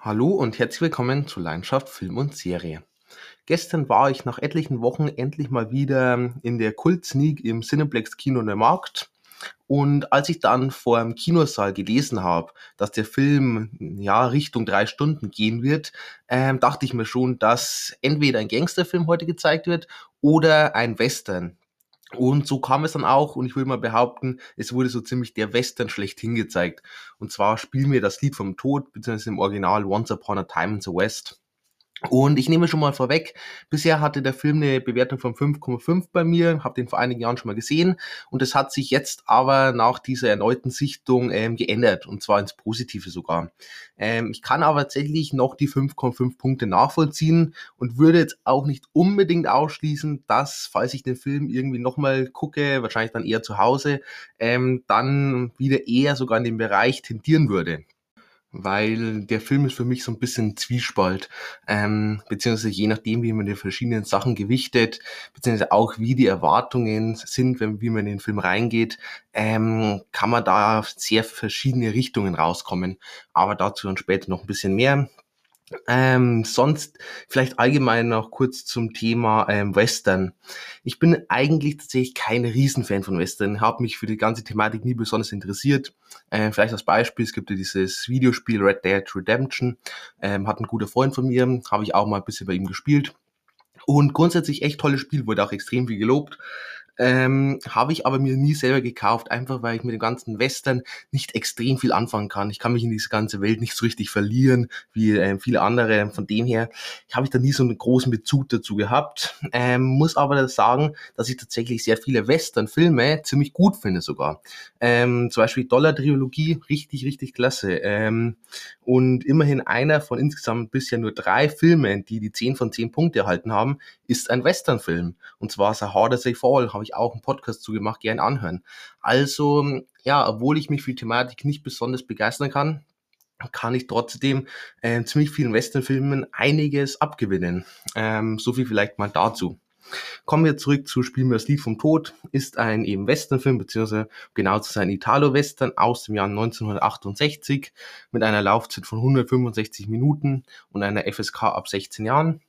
Hallo und herzlich willkommen zu Leidenschaft Film und Serie. Gestern war ich nach etlichen Wochen endlich mal wieder in der Kult Sneak im Cineplex Kino in der Markt. Und als ich dann vor dem Kinosaal gelesen habe, dass der Film ja Richtung drei Stunden gehen wird, ähm, dachte ich mir schon, dass entweder ein Gangsterfilm heute gezeigt wird oder ein Western. Und so kam es dann auch, und ich würde mal behaupten, es wurde so ziemlich der Western schlechthin gezeigt. Und zwar spielen wir das Lied vom Tod, beziehungsweise im Original Once Upon a Time in the West. Und ich nehme schon mal vorweg, bisher hatte der Film eine Bewertung von 5,5 bei mir, habe den vor einigen Jahren schon mal gesehen und es hat sich jetzt aber nach dieser erneuten Sichtung ähm, geändert und zwar ins Positive sogar. Ähm, ich kann aber tatsächlich noch die 5,5 Punkte nachvollziehen und würde jetzt auch nicht unbedingt ausschließen, dass, falls ich den Film irgendwie nochmal gucke, wahrscheinlich dann eher zu Hause, ähm, dann wieder eher sogar in den Bereich tendieren würde weil der Film ist für mich so ein bisschen Zwiespalt, ähm, beziehungsweise je nachdem, wie man die verschiedenen Sachen gewichtet, beziehungsweise auch wie die Erwartungen sind, wenn wie man in den Film reingeht, ähm, kann man da sehr verschiedene Richtungen rauskommen. Aber dazu dann später noch ein bisschen mehr. Ähm, sonst vielleicht allgemein noch kurz zum Thema ähm, Western. Ich bin eigentlich tatsächlich kein Riesenfan von Western, habe mich für die ganze Thematik nie besonders interessiert. Ähm, vielleicht als Beispiel, es gibt ja dieses Videospiel Red Dead Redemption, ähm, hat ein guter Freund von mir, habe ich auch mal ein bisschen bei ihm gespielt. Und grundsätzlich echt tolles Spiel, wurde auch extrem viel gelobt. Ähm, habe ich aber mir nie selber gekauft, einfach weil ich mit dem ganzen Western nicht extrem viel anfangen kann. Ich kann mich in diese ganze Welt nicht so richtig verlieren wie äh, viele andere. Von dem her habe ich da nie so einen großen Bezug dazu gehabt. Ähm, muss aber sagen, dass ich tatsächlich sehr viele Western-Filme ziemlich gut finde sogar. Ähm, zum Beispiel Dollar-Trilogie, richtig, richtig klasse. Ähm, und immerhin einer von insgesamt bisher nur drei Filmen, die die 10 von 10 Punkte erhalten haben, ist ein Western-Film. Und zwar The Harder They Fall, habe ich auch einen Podcast zugemacht, gern anhören. Also, ja, obwohl ich mich für die Thematik nicht besonders begeistern kann, kann ich trotzdem äh, ziemlich vielen Western-Filmen einiges abgewinnen. Ähm, so viel vielleicht mal dazu. Kommen wir zurück zu Spielen wir das Lied vom Tod. Ist ein eben Westernfilm, beziehungsweise genau zu sein Italo-Western aus dem Jahr 1968 mit einer Laufzeit von 165 Minuten und einer FSK ab 16 Jahren.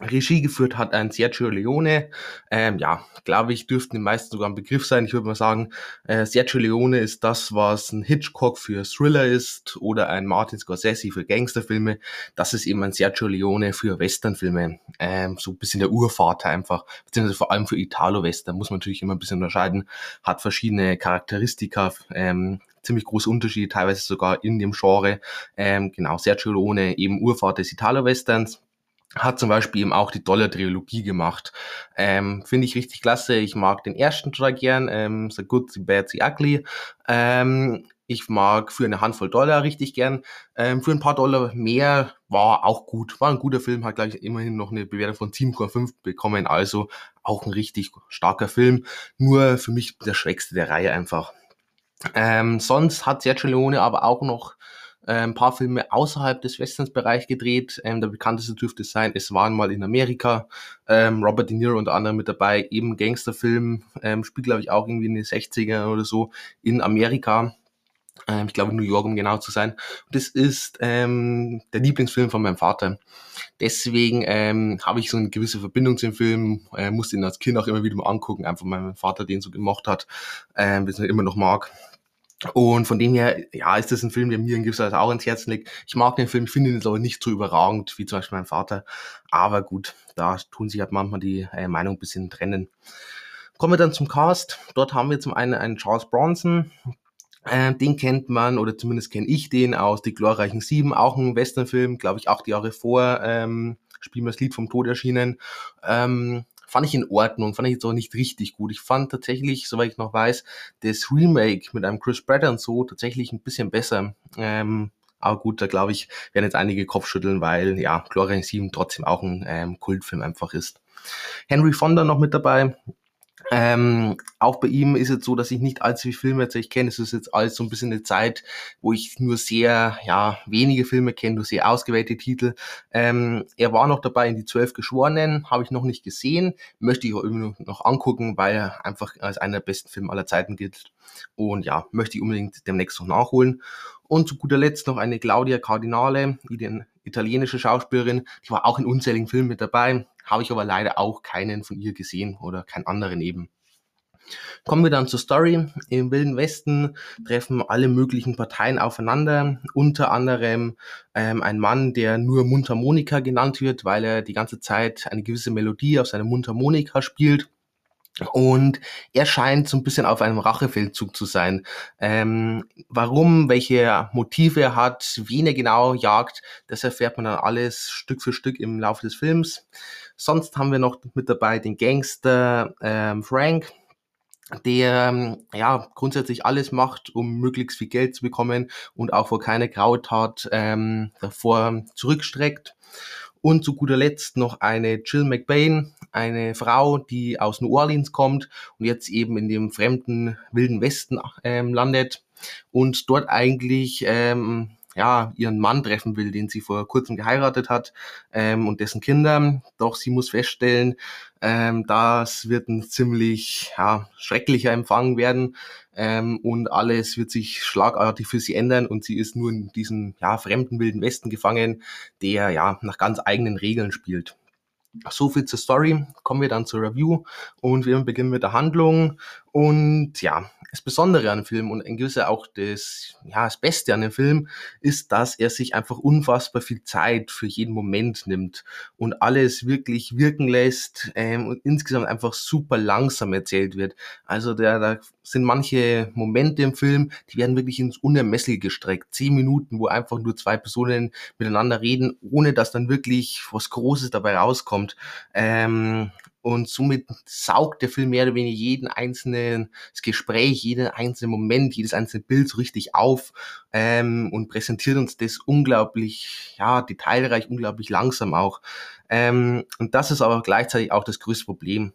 Regie geführt hat ein Sergio Leone. Ähm, ja, glaube ich, dürften den meisten sogar ein Begriff sein. Ich würde mal sagen, äh, Sergio Leone ist das, was ein Hitchcock für Thriller ist oder ein Martin Scorsese für Gangsterfilme. Das ist eben ein Sergio Leone für Westernfilme. Ähm, so ein bisschen der Urvater einfach, beziehungsweise vor allem für Italo-Western muss man natürlich immer ein bisschen unterscheiden. Hat verschiedene Charakteristika, ähm, ziemlich große Unterschiede, teilweise sogar in dem Genre. Ähm, genau, Sergio Leone, eben Urvater des Italo-Westerns hat zum Beispiel eben auch die Dollar-Trilogie gemacht. Ähm, Finde ich richtig klasse. Ich mag den ersten total gern, ähm, The Good, The Bad, The Ugly. Ähm, ich mag für eine Handvoll Dollar richtig gern. Ähm, für ein paar Dollar mehr war auch gut. War ein guter Film, hat gleich immerhin noch eine Bewertung von 7,5 bekommen. Also auch ein richtig starker Film. Nur für mich der schwächste der Reihe einfach. Ähm, sonst hat Sergio Leone aber auch noch ein paar Filme außerhalb des Westerns-Bereich gedreht. Ähm, der bekannteste dürfte sein, es waren mal in Amerika. Ähm, Robert De Niro unter anderem mit dabei, eben Gangsterfilm, ähm, spielt glaube ich auch irgendwie in den 60er oder so in Amerika. Ähm, ich glaube New York, um genau zu sein. Und das ist ähm, der Lieblingsfilm von meinem Vater. Deswegen ähm, habe ich so eine gewisse Verbindung zu dem Film, äh, musste ihn als Kind auch immer wieder mal angucken, einfach weil mein Vater den so gemocht hat, äh, bis er immer noch mag. Und von dem her, ja, ist das ein Film, der mir in gewisser Weise auch ins Herzen liegt. Ich mag den Film, ich finde ihn jetzt aber nicht so überragend wie zum Beispiel mein Vater. Aber gut, da tun sich halt manchmal die äh, Meinung ein bisschen trennen. Kommen wir dann zum Cast. Dort haben wir zum einen einen Charles Bronson. Äh, den kennt man, oder zumindest kenne ich den aus Die glorreichen Sieben, auch ein Westernfilm, glaube ich, acht Jahre vor ähm, das Lied vom Tod erschienen. Ähm, fand ich in Ordnung, fand ich jetzt auch nicht richtig gut. Ich fand tatsächlich, soweit ich noch weiß, das Remake mit einem Chris Pratt und so tatsächlich ein bisschen besser. Ähm, aber gut, da glaube ich, werden jetzt einige Kopfschütteln, weil ja, Glorious 7 trotzdem auch ein ähm, Kultfilm einfach ist. Henry Fonda noch mit dabei. Ähm, auch bei ihm ist es so, dass ich nicht allzu viele Filme tatsächlich kenne. Es ist jetzt alles so ein bisschen eine Zeit, wo ich nur sehr, ja, wenige Filme kenne, nur sehr ausgewählte Titel. Ähm, er war noch dabei in die Zwölf Geschworenen, habe ich noch nicht gesehen, möchte ich auch noch angucken, weil er einfach als einer der besten Filme aller Zeiten gilt. Und ja, möchte ich unbedingt demnächst noch nachholen. Und zu guter Letzt noch eine Claudia Cardinale, die italienische Schauspielerin, die war auch in unzähligen Filmen mit dabei, habe ich aber leider auch keinen von ihr gesehen oder keinen anderen eben. Kommen wir dann zur Story. Im Wilden Westen treffen alle möglichen Parteien aufeinander, unter anderem ähm, ein Mann, der nur Mundharmonika genannt wird, weil er die ganze Zeit eine gewisse Melodie auf seiner Mundharmonika spielt. Und er scheint so ein bisschen auf einem Rachefeldzug zu sein. Ähm, warum, welche Motive er hat, wen er genau jagt, das erfährt man dann alles Stück für Stück im Laufe des Films. Sonst haben wir noch mit dabei den Gangster ähm, Frank, der ähm, ja grundsätzlich alles macht, um möglichst viel Geld zu bekommen und auch vor keine Grautat ähm, davor zurückstreckt. Und zu guter Letzt noch eine Jill McBain, eine Frau, die aus New Orleans kommt und jetzt eben in dem fremden wilden Westen ähm, landet und dort eigentlich ähm, ja, ihren Mann treffen will, den sie vor kurzem geheiratet hat ähm, und dessen Kinder. Doch sie muss feststellen, ähm, das wird ein ziemlich ja, schrecklicher Empfang werden ähm, und alles wird sich schlagartig für sie ändern und sie ist nur in diesem ja, fremden wilden Westen gefangen, der ja nach ganz eigenen Regeln spielt. So viel zur Story. Kommen wir dann zur Review und wir beginnen mit der Handlung. Und ja, das Besondere an dem Film und ein gewisser auch das, ja, das Beste an dem Film ist, dass er sich einfach unfassbar viel Zeit für jeden Moment nimmt und alles wirklich wirken lässt ähm, und insgesamt einfach super langsam erzählt wird. Also da, da sind manche Momente im Film, die werden wirklich ins Unermessliche gestreckt. Zehn Minuten, wo einfach nur zwei Personen miteinander reden, ohne dass dann wirklich was Großes dabei rauskommt. Ähm, und somit saugt der Film mehr oder weniger jeden einzelnen das Gespräch, jeden einzelnen Moment, jedes einzelne Bild so richtig auf ähm, und präsentiert uns das unglaublich, ja, detailreich, unglaublich langsam auch. Ähm, und das ist aber gleichzeitig auch das größte Problem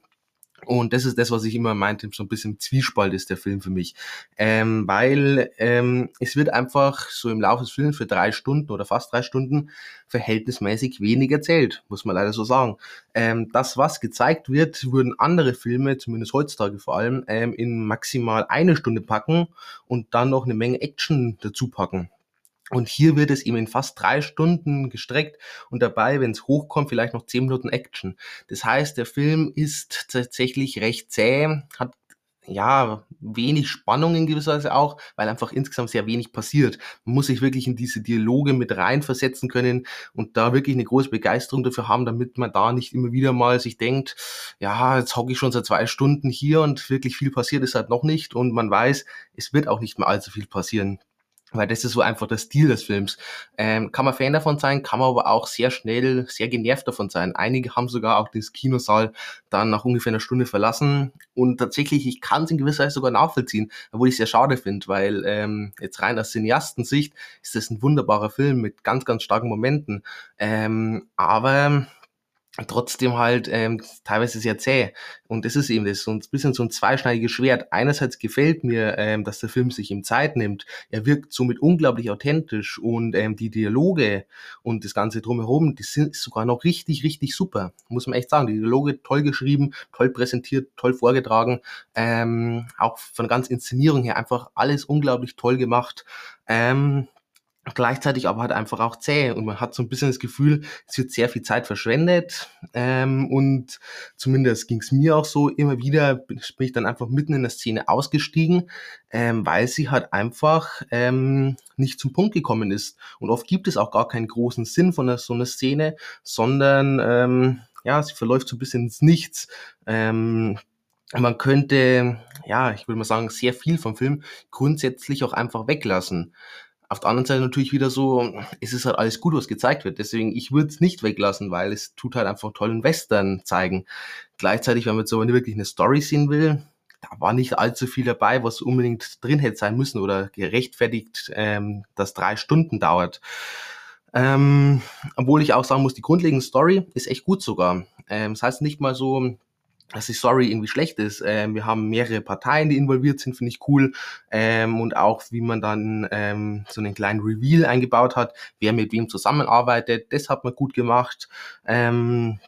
und das ist das, was ich immer meinte, so ein bisschen Zwiespalt ist der Film für mich. Ähm, weil ähm, es wird einfach so im Laufe des Films für drei Stunden oder fast drei Stunden verhältnismäßig wenig erzählt, muss man leider so sagen. Ähm, das, was gezeigt wird, würden andere Filme, zumindest heutzutage vor allem, ähm, in maximal eine Stunde packen und dann noch eine Menge Action dazu packen. Und hier wird es eben in fast drei Stunden gestreckt und dabei, wenn es hochkommt, vielleicht noch zehn Minuten Action. Das heißt, der Film ist tatsächlich recht zäh, hat ja, wenig Spannung in gewisser Weise auch, weil einfach insgesamt sehr wenig passiert. Man muss sich wirklich in diese Dialoge mit reinversetzen können und da wirklich eine große Begeisterung dafür haben, damit man da nicht immer wieder mal sich denkt, ja, jetzt hocke ich schon seit zwei Stunden hier und wirklich viel passiert ist halt noch nicht und man weiß, es wird auch nicht mehr allzu viel passieren. Weil das ist so einfach der Stil des Films. Ähm, kann man Fan davon sein, kann man aber auch sehr schnell, sehr genervt davon sein. Einige haben sogar auch das Kinosaal dann nach ungefähr einer Stunde verlassen. Und tatsächlich, ich kann es in gewisser Weise sogar nachvollziehen, obwohl ich es sehr schade finde, weil ähm, jetzt rein aus Cineastensicht ist das ein wunderbarer Film mit ganz, ganz starken Momenten. Ähm, aber trotzdem halt ähm, teilweise sehr zäh. Und das ist eben das, so ein bisschen so ein zweischneidiges Schwert. Einerseits gefällt mir, ähm, dass der Film sich ihm Zeit nimmt. Er wirkt somit unglaublich authentisch und ähm, die Dialoge und das Ganze drumherum, die sind sogar noch richtig, richtig super. Muss man echt sagen. Die Dialoge toll geschrieben, toll präsentiert, toll vorgetragen. Ähm, auch von ganzen Inszenierung her einfach alles unglaublich toll gemacht. Ähm, gleichzeitig aber halt einfach auch zäh und man hat so ein bisschen das Gefühl, es wird sehr viel Zeit verschwendet ähm, und zumindest ging es mir auch so, immer wieder bin ich dann einfach mitten in der Szene ausgestiegen, ähm, weil sie halt einfach ähm, nicht zum Punkt gekommen ist und oft gibt es auch gar keinen großen Sinn von so einer Szene, sondern ähm, ja, sie verläuft so ein bisschen ins Nichts. Ähm, man könnte, ja, ich würde mal sagen, sehr viel vom Film grundsätzlich auch einfach weglassen. Auf der anderen Seite natürlich wieder so, es ist halt alles gut, was gezeigt wird. Deswegen, ich würde es nicht weglassen, weil es tut halt einfach tollen Western zeigen. Gleichzeitig, wenn man jetzt aber wirklich eine Story sehen will, da war nicht allzu viel dabei, was unbedingt drin hätte sein müssen oder gerechtfertigt, ähm, dass drei Stunden dauert. Ähm, obwohl ich auch sagen muss, die grundlegende Story ist echt gut sogar. Ähm, das heißt nicht mal so, dass die Story irgendwie schlecht ist. Ähm, wir haben mehrere Parteien, die involviert sind, finde ich cool. Ähm, und auch, wie man dann ähm, so einen kleinen Reveal eingebaut hat, wer mit wem zusammenarbeitet, das hat man gut gemacht. Ähm,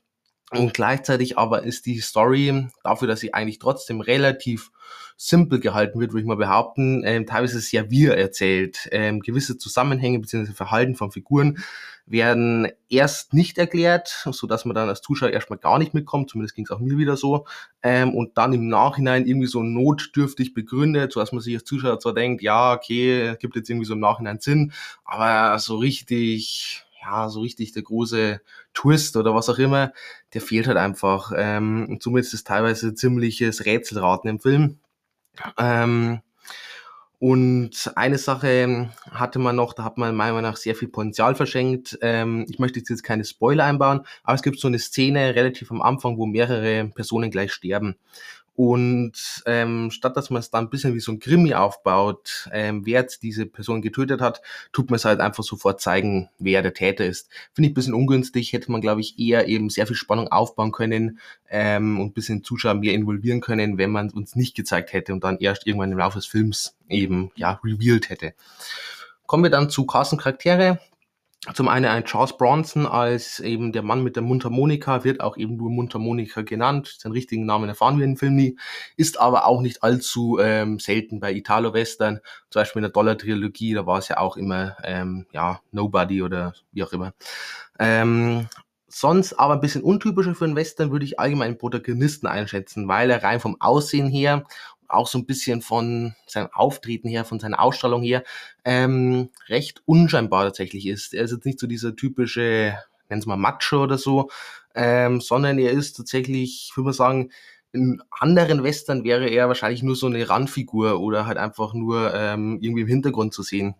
und gleichzeitig aber ist die Story dafür, dass sie eigentlich trotzdem relativ simpel gehalten wird, würde ich mal behaupten, ähm, teilweise sehr wir erzählt. Ähm, gewisse Zusammenhänge bzw. Verhalten von Figuren werden erst nicht erklärt, so dass man dann als Zuschauer erstmal gar nicht mitkommt, zumindest ging es auch mir wieder so, ähm, und dann im Nachhinein irgendwie so notdürftig begründet, so dass man sich als Zuschauer zwar denkt, ja, okay, gibt jetzt irgendwie so im Nachhinein Sinn, aber so richtig ja, so richtig der große Twist oder was auch immer, der fehlt halt einfach. Ähm, und somit ist es teilweise ziemliches Rätselraten im Film. Ähm, und eine Sache hatte man noch, da hat man meiner Meinung nach sehr viel Potenzial verschenkt. Ähm, ich möchte jetzt keine Spoiler einbauen, aber es gibt so eine Szene relativ am Anfang, wo mehrere Personen gleich sterben. Und ähm, statt dass man es dann ein bisschen wie so ein Krimi aufbaut, ähm, wer jetzt diese Person getötet hat, tut man es halt einfach sofort zeigen, wer der Täter ist. Finde ich ein bisschen ungünstig, hätte man, glaube ich, eher eben sehr viel Spannung aufbauen können ähm, und ein bisschen Zuschauer mehr involvieren können, wenn man uns nicht gezeigt hätte und dann erst irgendwann im Laufe des Films eben ja revealed hätte. Kommen wir dann zu Carsten Charaktere. Zum einen ein Charles Bronson als eben der Mann mit der Mundharmonika, wird auch eben nur Mundharmonika genannt. Seinen richtigen Namen erfahren wir im Film nie, ist aber auch nicht allzu ähm, selten bei Italo-Western, zum Beispiel in der Dollar-Trilogie, da war es ja auch immer, ähm, ja, Nobody oder wie auch immer. Ähm, sonst aber ein bisschen untypischer für einen Western würde ich allgemein Protagonisten einschätzen, weil er rein vom Aussehen her auch so ein bisschen von seinem Auftreten her, von seiner Ausstrahlung her, ähm, recht unscheinbar tatsächlich ist. Er ist jetzt nicht so dieser typische, nennen es mal Macho oder so, ähm, sondern er ist tatsächlich, ich würde mal sagen, in anderen Western wäre er wahrscheinlich nur so eine Randfigur oder halt einfach nur ähm, irgendwie im Hintergrund zu sehen.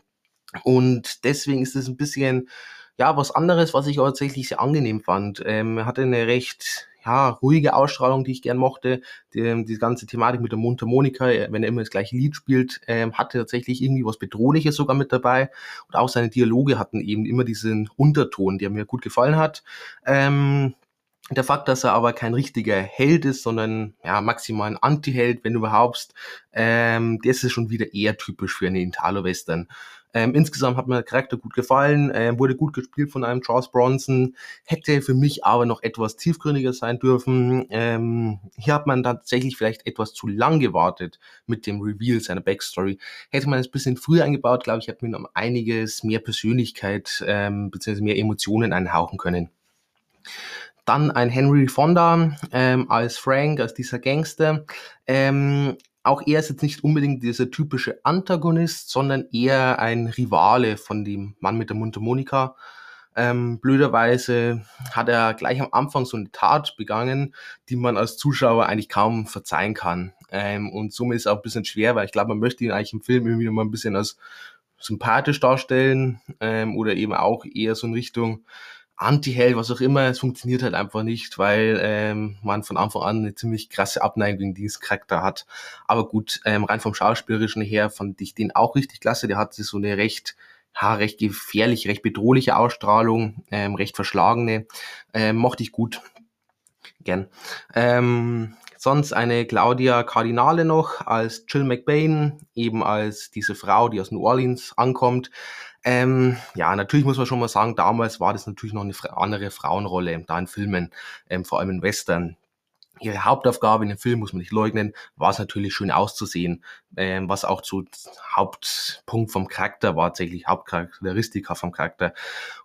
Und deswegen ist es ein bisschen, ja, was anderes, was ich aber tatsächlich sehr angenehm fand. Ähm, er hatte eine recht ja, ruhige Ausstrahlung, die ich gern mochte. Die, die ganze Thematik mit der Mundharmonika, äh, wenn er immer das gleiche Lied spielt, ähm, hatte tatsächlich irgendwie was Bedrohliches sogar mit dabei. Und auch seine Dialoge hatten eben immer diesen Unterton, der mir gut gefallen hat. Ähm, der Fakt, dass er aber kein richtiger Held ist, sondern ja, maximal ein Anti-Held, wenn überhaupt, ähm, das ist schon wieder eher typisch für einen Italo-Western. Ähm, insgesamt hat mir der Charakter gut gefallen, ähm, wurde gut gespielt von einem Charles Bronson, hätte für mich aber noch etwas tiefgründiger sein dürfen. Ähm, hier hat man tatsächlich vielleicht etwas zu lang gewartet mit dem Reveal seiner Backstory. Hätte man es ein bisschen früher eingebaut, glaube ich, hätte man um einiges mehr Persönlichkeit ähm, bzw. mehr Emotionen einhauchen können. Dann ein Henry Fonda ähm, als Frank, als dieser Gangster. Ähm, auch er ist jetzt nicht unbedingt dieser typische Antagonist, sondern eher ein Rivale von dem Mann mit der Mundharmonika. Ähm, blöderweise hat er gleich am Anfang so eine Tat begangen, die man als Zuschauer eigentlich kaum verzeihen kann. Ähm, und somit ist es auch ein bisschen schwer, weil ich glaube, man möchte ihn eigentlich im Film irgendwie mal ein bisschen als sympathisch darstellen ähm, oder eben auch eher so in Richtung, Anti-Held, was auch immer, es funktioniert halt einfach nicht, weil ähm, man von Anfang an eine ziemlich krasse Abneigung gegen diesen Charakter hat. Aber gut, ähm, rein vom Schauspielerischen her fand ich den auch richtig klasse. Der hatte so eine recht, ja, recht gefährliche, recht bedrohliche Ausstrahlung, ähm, recht verschlagene. Ähm, mochte ich gut. Gern. Ähm, sonst eine Claudia Cardinale noch als Jill McBain, eben als diese Frau, die aus New Orleans ankommt. Ähm, ja, natürlich muss man schon mal sagen, damals war das natürlich noch eine andere Frauenrolle da in Filmen, ähm, vor allem in Western. Ihre Hauptaufgabe in dem Film, muss man nicht leugnen, war es natürlich schön auszusehen, ähm, was auch zu Hauptpunkt vom Charakter war, tatsächlich Hauptcharakteristika vom Charakter.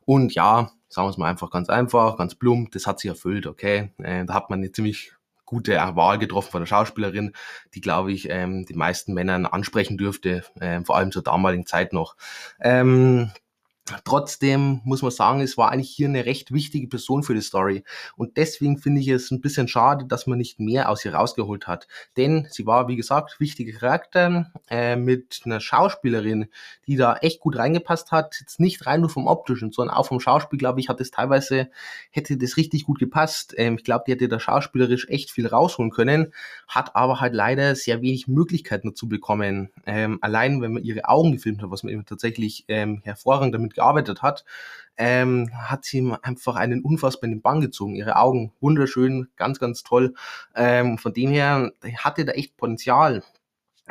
Und ja, sagen wir es mal einfach ganz einfach, ganz plump, das hat sie erfüllt, okay. Äh, da hat man eine ziemlich gute Wahl getroffen von der Schauspielerin, die, glaube ich, ähm, die meisten Männern ansprechen dürfte, äh, vor allem zur damaligen Zeit noch. Ähm, Trotzdem muss man sagen, es war eigentlich hier eine recht wichtige Person für die Story. Und deswegen finde ich es ein bisschen schade, dass man nicht mehr aus ihr rausgeholt hat. Denn sie war, wie gesagt, wichtiger Charakter äh, mit einer Schauspielerin, die da echt gut reingepasst hat. Jetzt nicht rein nur vom optischen, sondern auch vom Schauspiel, glaube ich, hat es teilweise, hätte das richtig gut gepasst. Ähm, ich glaube, die hätte da schauspielerisch echt viel rausholen können, hat aber halt leider sehr wenig Möglichkeiten dazu bekommen. Ähm, allein, wenn man ihre Augen gefilmt hat, was man eben tatsächlich ähm, hervorragend damit gearbeitet hat, ähm, hat sie ihm einfach einen unfassbaren Bann gezogen. Ihre Augen wunderschön, ganz, ganz toll. Ähm, von dem her hatte da echt Potenzial.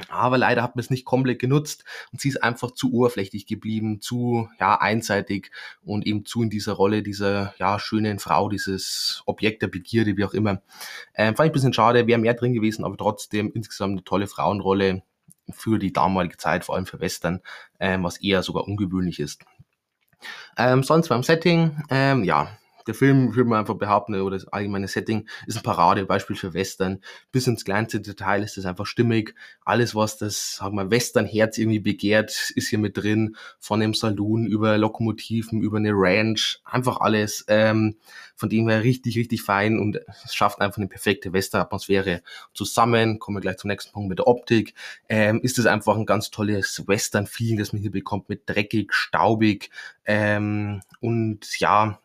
Aber leider hat man es nicht komplett genutzt und sie ist einfach zu oberflächlich geblieben, zu ja, einseitig und eben zu in dieser Rolle dieser ja, schönen Frau, dieses Objekt der Begierde, wie auch immer. Ähm, fand ich ein bisschen schade, wäre mehr drin gewesen, aber trotzdem insgesamt eine tolle Frauenrolle für die damalige Zeit, vor allem für Western, ähm, was eher sogar ungewöhnlich ist. Ähm, sonst beim Setting, ähm, ja, der Film, würde man einfach behaupten, oder das allgemeine Setting ist ein Paradebeispiel für Western. Bis ins kleinste Detail ist das einfach stimmig. Alles, was das, sagen wir, Western-Herz irgendwie begehrt, ist hier mit drin. Von dem Saloon über Lokomotiven, über eine Ranch, einfach alles. Ähm, von dem her richtig, richtig fein und es schafft einfach eine perfekte Western-Atmosphäre. Zusammen, kommen wir gleich zum nächsten Punkt mit der Optik, ähm, ist es einfach ein ganz tolles Western-Feeling, das man hier bekommt mit dreckig, staubig ähm, und ja,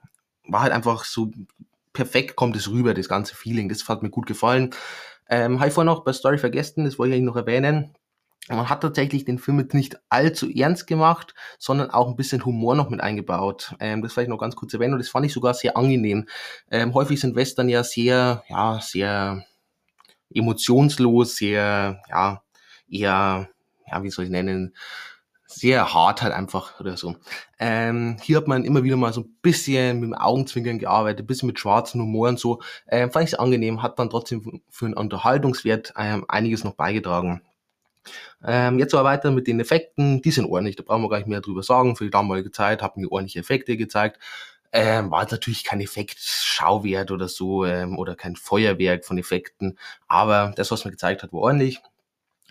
war halt einfach so perfekt kommt es rüber, das ganze Feeling. Das hat mir gut gefallen. Ähm, habe ich vorhin noch bei Story vergessen, das wollte ich noch erwähnen. Man hat tatsächlich den Film jetzt nicht allzu ernst gemacht, sondern auch ein bisschen Humor noch mit eingebaut. Ähm, das vielleicht noch ganz kurz erwähnen und das fand ich sogar sehr angenehm. Ähm, häufig sind Western ja sehr, ja, sehr emotionslos, sehr, ja, eher, ja, wie soll ich nennen, sehr hart halt einfach oder so. Ähm, hier hat man immer wieder mal so ein bisschen mit dem Augenzwinkern gearbeitet, ein bisschen mit schwarzen Humor und so. Ähm, fand ich angenehm, hat dann trotzdem für einen Unterhaltungswert ähm, einiges noch beigetragen. Ähm, jetzt aber weiter mit den Effekten, die sind ordentlich, da brauchen wir gar nicht mehr drüber sagen. Für die damalige Zeit haben wir ordentliche Effekte gezeigt. Ähm, war natürlich kein Effekt-Schauwert oder so ähm, oder kein Feuerwerk von Effekten, aber das, was man gezeigt hat, war ordentlich.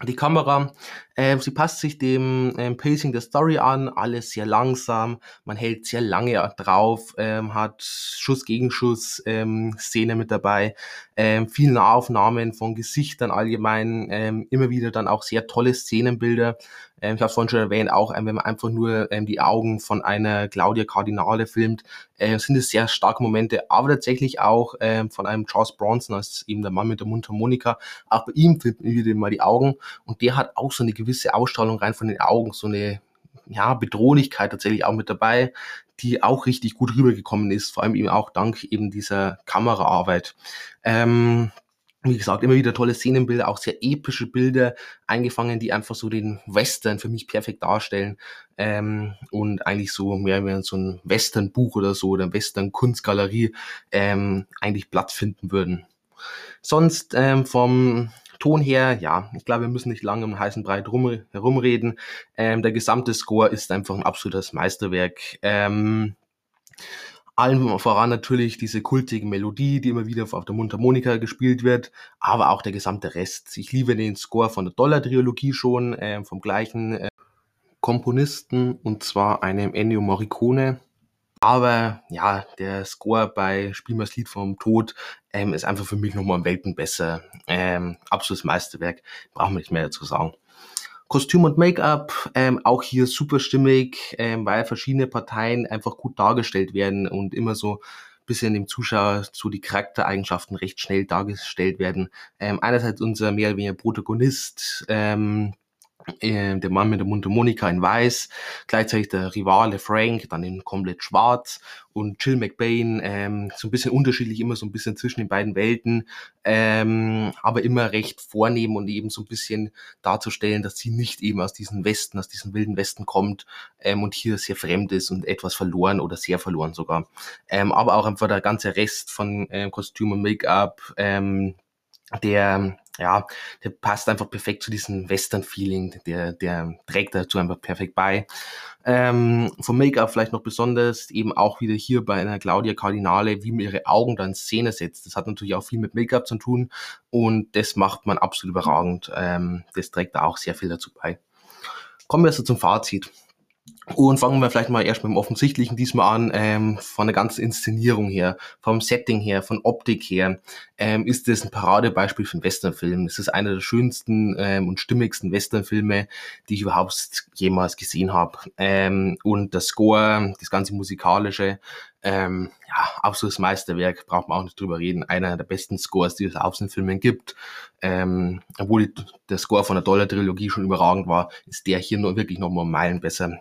Die Kamera, äh, sie passt sich dem ähm, Pacing der Story an, alles sehr langsam, man hält sehr lange drauf, ähm, hat Schuss gegen Schuss ähm, Szene mit dabei, ähm, viel Nahaufnahmen von Gesichtern allgemein, ähm, immer wieder dann auch sehr tolle Szenenbilder, ähm, ich habe vorhin schon erwähnt, auch ähm, wenn man einfach nur ähm, die Augen von einer Claudia Cardinale filmt, äh, sind es sehr starke Momente, aber tatsächlich auch ähm, von einem Charles Bronson als eben der Mann mit der Mundharmonika. Auch bei ihm filmt man wieder mal die Augen und der hat auch so eine gewisse Ausstrahlung rein von den Augen, so eine ja, Bedrohlichkeit tatsächlich auch mit dabei, die auch richtig gut rübergekommen ist, vor allem eben auch dank eben dieser Kameraarbeit. Ähm, wie gesagt, immer wieder tolle Szenenbilder, auch sehr epische Bilder eingefangen, die einfach so den Western für mich perfekt darstellen ähm, und eigentlich so mehr wie so ein Western-Buch oder so oder Western-Kunstgalerie ähm, eigentlich Platz finden würden. Sonst ähm, vom Ton her, ja, ich glaube, wir müssen nicht lange um heißen Brei drum, herumreden. Ähm, der gesamte Score ist einfach ein absolutes Meisterwerk. Ähm, allen voran natürlich diese kultige Melodie, die immer wieder auf der Mundharmonika gespielt wird, aber auch der gesamte Rest. Ich liebe den Score von der Dollar-Trilogie schon, äh, vom gleichen äh, Komponisten, und zwar einem Ennio Morricone. Aber ja, der Score bei Spiel Lied vom Tod ähm, ist einfach für mich nochmal ein Welten besser. Ähm, absolutes Meisterwerk, brauchen wir nicht mehr dazu sagen. Kostüm und Make-up, ähm, auch hier super stimmig, ähm, weil verschiedene Parteien einfach gut dargestellt werden und immer so bisschen dem Zuschauer so die Charaktereigenschaften recht schnell dargestellt werden. Ähm, einerseits unser mehr oder weniger Protagonist, ähm, äh, der Mann mit der Mundharmonika in weiß, gleichzeitig der Rivale Frank, dann in komplett schwarz und Jill McBain, ähm, so ein bisschen unterschiedlich, immer so ein bisschen zwischen den beiden Welten, ähm, aber immer recht vornehm und eben so ein bisschen darzustellen, dass sie nicht eben aus diesem Westen, aus diesem wilden Westen kommt ähm, und hier sehr fremd ist und etwas verloren oder sehr verloren sogar. Ähm, aber auch einfach der ganze Rest von ähm, Kostüm und Make-up, ähm, der ja, der passt einfach perfekt zu diesem Western-Feeling, der, der trägt dazu einfach perfekt bei. Ähm, vom Make-up vielleicht noch besonders, eben auch wieder hier bei einer Claudia Cardinale, wie man ihre Augen dann Szene setzt. Das hat natürlich auch viel mit Make-up zu tun und das macht man absolut überragend. Ähm, das trägt da auch sehr viel dazu bei. Kommen wir also zum Fazit. Und fangen wir vielleicht mal erst mit dem Offensichtlichen diesmal an, ähm, von der ganzen Inszenierung her, vom Setting her, von Optik her, ähm, ist es ein Paradebeispiel für einen Westernfilm. Es ist einer der schönsten ähm, und stimmigsten Westernfilme, die ich überhaupt jemals gesehen habe. Ähm, und der Score, das ganze musikalische, ähm, ja, absolutes Meisterwerk, braucht man auch nicht drüber reden. Einer der besten Scores, die es auf den Filmen gibt. Ähm, obwohl der Score von der Dollar-Trilogie schon überragend war, ist der hier nur wirklich nochmal Meilen besser.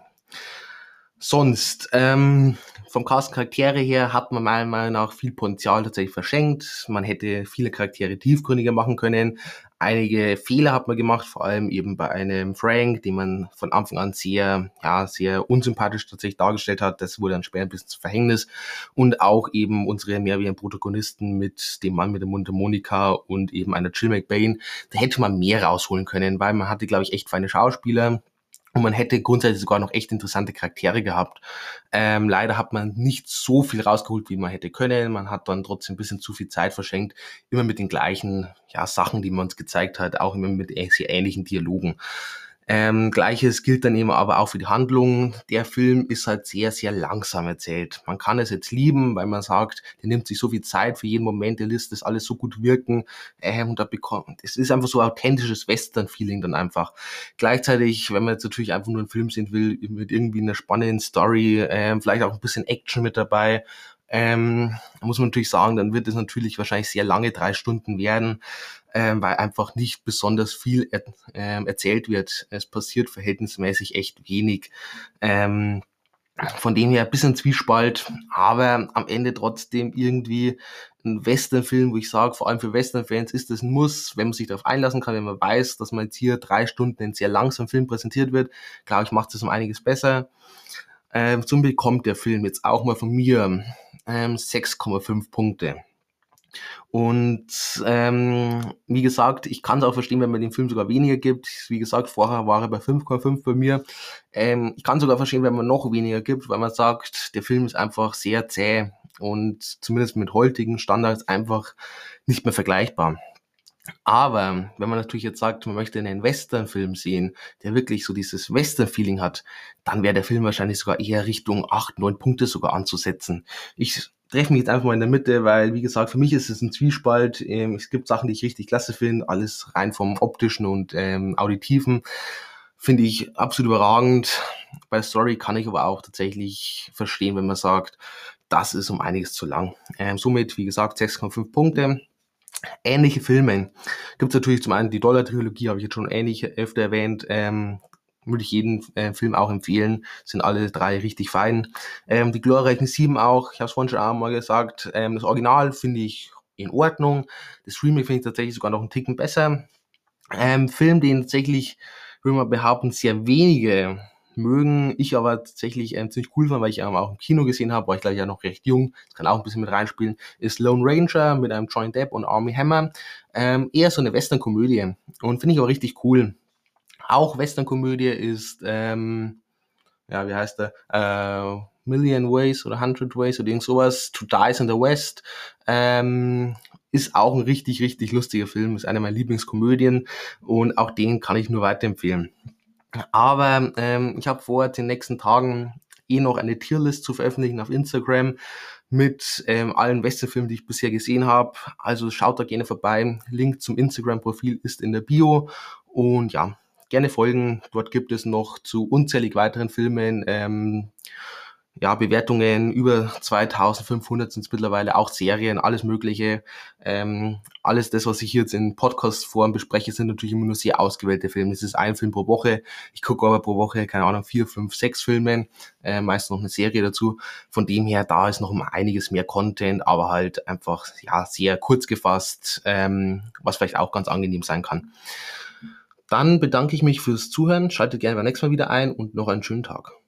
Sonst, ähm, vom Cast Charaktere her hat man meiner Meinung nach viel Potenzial tatsächlich verschenkt. Man hätte viele Charaktere tiefgründiger machen können. Einige Fehler hat man gemacht, vor allem eben bei einem Frank, den man von Anfang an sehr, ja, sehr unsympathisch tatsächlich dargestellt hat. Das wurde dann später ein bisschen zu Verhängnis. Und auch eben unsere mehreren Protagonisten mit dem Mann mit der Mundharmonika und eben einer Jill McBain. Da hätte man mehr rausholen können, weil man hatte, glaube ich, echt feine Schauspieler und man hätte grundsätzlich sogar noch echt interessante Charaktere gehabt. Ähm, leider hat man nicht so viel rausgeholt, wie man hätte können. Man hat dann trotzdem ein bisschen zu viel Zeit verschenkt. Immer mit den gleichen ja, Sachen, die man uns gezeigt hat, auch immer mit sehr ähnlichen Dialogen. Ähm, Gleiches gilt dann eben aber auch für die Handlung. Der Film ist halt sehr, sehr langsam erzählt. Man kann es jetzt lieben, weil man sagt, der nimmt sich so viel Zeit für jeden Moment, der lässt das alles so gut wirken. Ähm, und da bekommt, es ist einfach so authentisches Western-Feeling dann einfach. Gleichzeitig, wenn man jetzt natürlich einfach nur einen Film sehen will, mit irgendwie einer spannenden Story, ähm, vielleicht auch ein bisschen Action mit dabei, ähm, muss man natürlich sagen, dann wird es natürlich wahrscheinlich sehr lange drei Stunden werden ähm, weil einfach nicht besonders viel er, ähm, erzählt wird. Es passiert verhältnismäßig echt wenig. Ähm, von dem her ein bisschen Zwiespalt, aber am Ende trotzdem irgendwie ein Westernfilm, wo ich sage, vor allem für Western-Fans ist das ein Muss, wenn man sich darauf einlassen kann, wenn man weiß, dass man jetzt hier drei Stunden in sehr langsamen Film präsentiert wird, glaube ich, macht es um einiges besser. Ähm, zum bekommt der Film jetzt auch mal von mir ähm, 6,5 Punkte. Und ähm, wie gesagt, ich kann es auch verstehen, wenn man den Film sogar weniger gibt. Wie gesagt, vorher war er bei 5,5 bei mir. Ähm, ich kann sogar verstehen, wenn man noch weniger gibt, weil man sagt, der Film ist einfach sehr zäh und zumindest mit heutigen Standards einfach nicht mehr vergleichbar. Aber wenn man natürlich jetzt sagt, man möchte einen Western-Film sehen, der wirklich so dieses Western-Feeling hat, dann wäre der Film wahrscheinlich sogar eher Richtung 8, 9 Punkte sogar anzusetzen. Ich treffe mich jetzt einfach mal in der Mitte, weil, wie gesagt, für mich ist es ein Zwiespalt. Ähm, es gibt Sachen, die ich richtig klasse finde, alles rein vom optischen und ähm, auditiven. Finde ich absolut überragend. Bei Story kann ich aber auch tatsächlich verstehen, wenn man sagt, das ist um einiges zu lang. Ähm, somit, wie gesagt, 6,5 Punkte. Ähnliche Filme gibt es natürlich zum einen die Dollar-Trilogie, habe ich jetzt schon ähnlich öfter erwähnt. Ähm, würde ich jeden äh, Film auch empfehlen. Sind alle drei richtig fein. Ähm, die glorreichen Sieben auch, ich habe es vorhin schon einmal gesagt, ähm, das Original finde ich in Ordnung. Das Remake finde ich tatsächlich sogar noch einen Ticken besser. Ähm, Film, den tatsächlich, würde man behaupten, sehr wenige mögen. Ich aber tatsächlich ähm, ziemlich cool fand, weil ich ähm, auch im Kino gesehen habe, war ich gleich ja noch recht jung, das kann auch ein bisschen mit reinspielen, ist Lone Ranger mit einem Joint Depp und Army Hammer. Ähm, eher so eine Western-Komödie und finde ich auch richtig cool. Auch Western-Komödie ist, ähm, ja, wie heißt der? Äh, Million Ways oder Hundred Ways oder irgend sowas. To Dies in the West. Ähm, ist auch ein richtig, richtig lustiger Film. Ist einer meiner Lieblingskomödien und auch den kann ich nur weiterempfehlen. Aber ähm, ich habe vor, den nächsten Tagen eh noch eine Tierlist zu veröffentlichen auf Instagram mit ähm, allen Westernfilmen, die ich bisher gesehen habe. Also schaut da gerne vorbei. Link zum Instagram-Profil ist in der Bio. Und ja, gerne folgen. Dort gibt es noch zu unzählig weiteren Filmen ähm, ja, Bewertungen über 2500 sind es mittlerweile, auch Serien, alles Mögliche. Ähm, alles das, was ich jetzt in Podcast-Form bespreche, sind natürlich immer nur sehr ausgewählte Filme. Es ist ein Film pro Woche. Ich gucke aber pro Woche, keine Ahnung, vier, fünf, sechs Filme, äh, meist noch eine Serie dazu. Von dem her, da ist noch einiges mehr Content, aber halt einfach ja sehr kurz gefasst, ähm, was vielleicht auch ganz angenehm sein kann. Dann bedanke ich mich fürs Zuhören, schaltet gerne beim nächsten Mal wieder ein und noch einen schönen Tag.